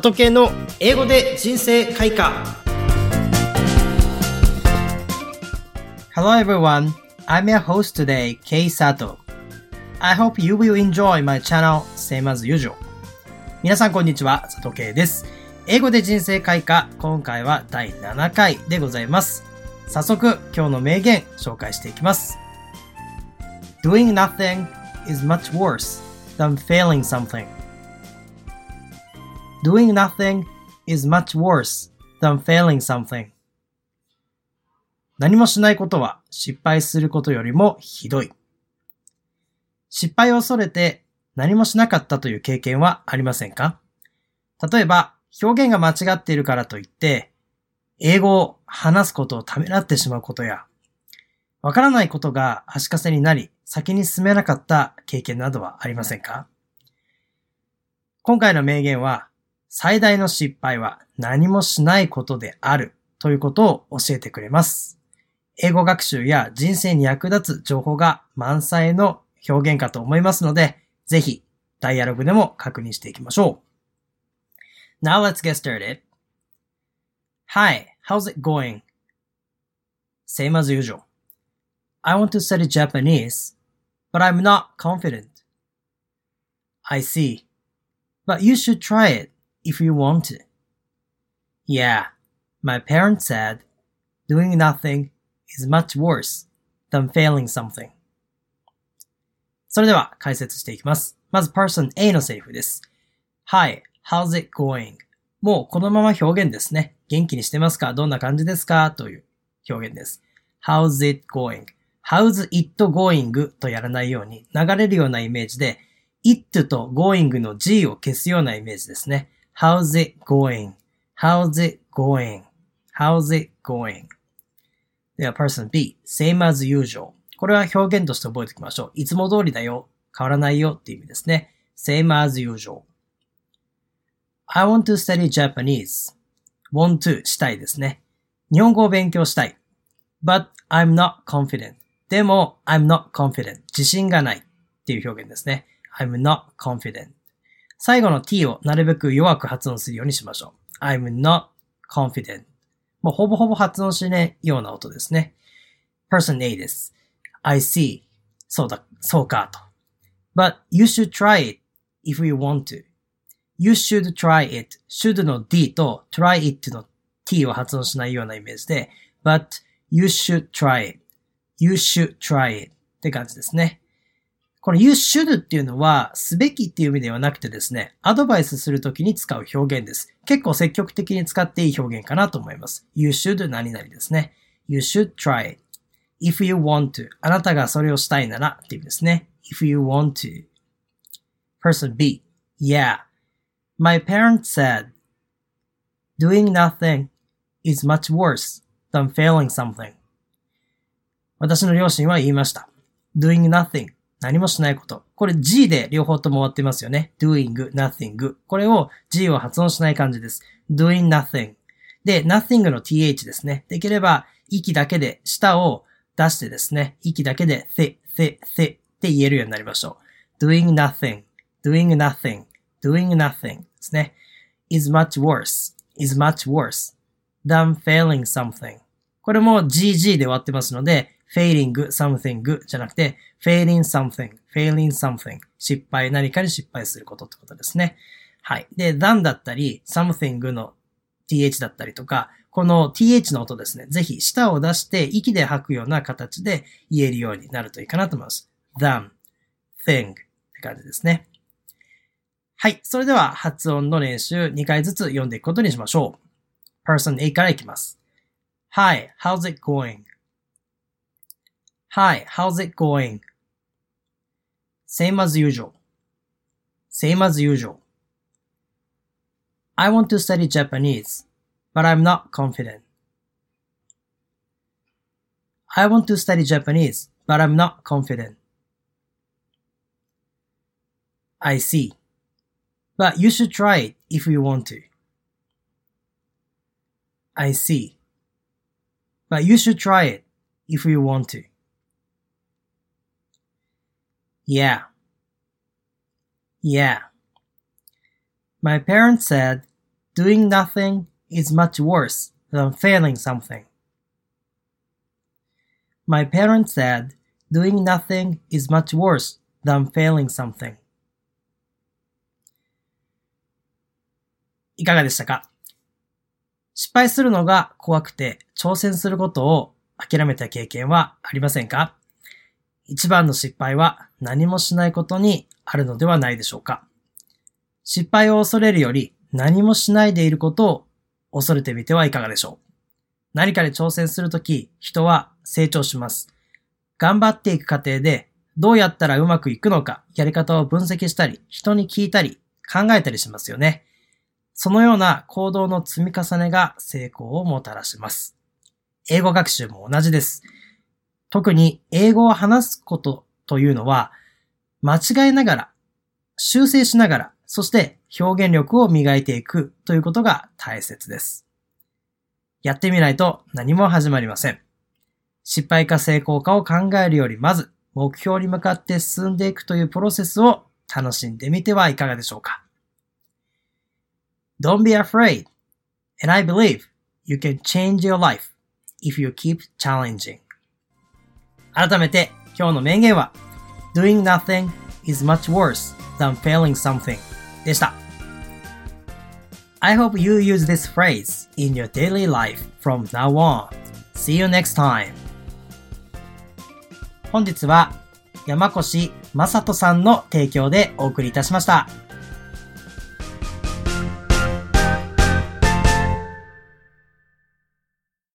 里系の英語で人生開花 Hello everyone, I'm your host today, Kei Sato. I hope you will enjoy my channel, same as usual. 皆さんこんにちは、佐藤圭です。英語で人生開花、今回は第7回でございます。早速、今日の名言紹介していきます。Doing nothing is much worse than failing something. Doing nothing is much worse than failing something. 何もしないことは失敗することよりもひどい。失敗を恐れて何もしなかったという経験はありませんか？例えば、表現が間違っているからといって、英語を話すことをためらってしまうことや、わからないことが足かせになり、先に進めなかった経験などはありませんか？今回の名言は、最大の失敗は何もしないことであるということを教えてくれます。英語学習や人生に役立つ情報が満載の表現かと思いますので、ぜひダイアログでも確認していきましょう。Now let's get started. Hi, how's it going? Same as usual. I want to study Japanese, but I'm not confident. I see. But you should try it if you want to. Yeah, my parents said doing nothing is much worse than failing something. それでは解説していきます。まず person A のセリフです。Hi, how's it going? もうこのまま表現ですね。元気にしてますかどんな感じですかという表現です。How's it going? How's it going? とやらないように流れるようなイメージで it と going の g を消すようなイメージですね。How's it going?How's it going?How's it going? では person B, same as usual. これは表現として覚えておきましょう。いつも通りだよ。変わらないよっていう意味ですね。same as usual. I want to study Japanese. want to したいですね。日本語を勉強したい。but I'm not confident. でも I'm not confident. 自信がないっていう表現ですね。I'm not confident. 最後の t をなるべく弱く発音するようにしましょう。I'm not confident. もうほぼほぼ発音しないような音ですね。person A です。I see. そうだ、そうかと。But you should try it if you want to. You should try it. should の d と try it の t を発音しないようなイメージで、but you should try it. You should try it って感じですね。この you should っていうのは、すべきっていう意味ではなくてですね、アドバイスするときに使う表現です。結構積極的に使っていい表現かなと思います。You should 何々ですね。You should try it. If you want to. あなたがそれをしたいならっていう意味ですね。If you want to. Person B. Yeah. My parents said, doing nothing is much worse than failing something. 私の両親は言いました。doing nothing 何もしないこと。これ G で両方とも終わってますよね。doing, nothing. これを G を発音しない感じです。doing nothing. で、nothing の th ですね。できれば、息だけで舌を出してですね、息だけで th, th, th って言えるようになりましょう。doing nothing, doing nothing. doing nothing ですね。is much worse, is much worse than failing something. これも gg で終わってますので、failing something じゃなくて、failing something, failing something 失敗、何かに失敗することってことですね。はい。で、than だったり、something の th だったりとか、この th の音ですね。ぜひ舌を出して息で吐くような形で言えるようになるといいかなと思います。than, thing って感じですね。はい。それでは発音の練習2回ずつ読んでいくことにしましょう。person A からいきます。Hi, how's it going? Hi, how's it going? Same as usual. Same as usual. I want to study Japanese, but I'm not confident. I want to study Japanese, but I'm not confident. I see. But you should try it if you want to. I see. But you should try it if you want to. Yeah. Yeah. My parents said doing nothing is much worse than failing something. My parents said doing nothing is much worse than failing something. いかがでしたか失敗するのが怖くて挑戦することを諦めた経験はありませんか一番の失敗は何もしないことにあるのではないでしょうか失敗を恐れるより何もしないでいることを恐れてみてはいかがでしょう何かで挑戦するとき、人は成長します。頑張っていく過程で、どうやったらうまくいくのか、やり方を分析したり、人に聞いたり、考えたりしますよね。そのような行動の積み重ねが成功をもたらします。英語学習も同じです。特に英語を話すことというのは、間違えながら、修正しながら、そして表現力を磨いていくということが大切です。やってみないと何も始まりません。失敗か成功かを考えるよりまず目標に向かって進んでいくというプロセスを楽しんでみてはいかがでしょうか Don't be afraid. And I believe you can change your life if you keep challenging. 改めて今日の名言は Doing nothing is much worse than failing something でした。I hope you use this phrase in your daily life from now on. See you next time. 本日は山越正人さんの提供でお送りいたしました。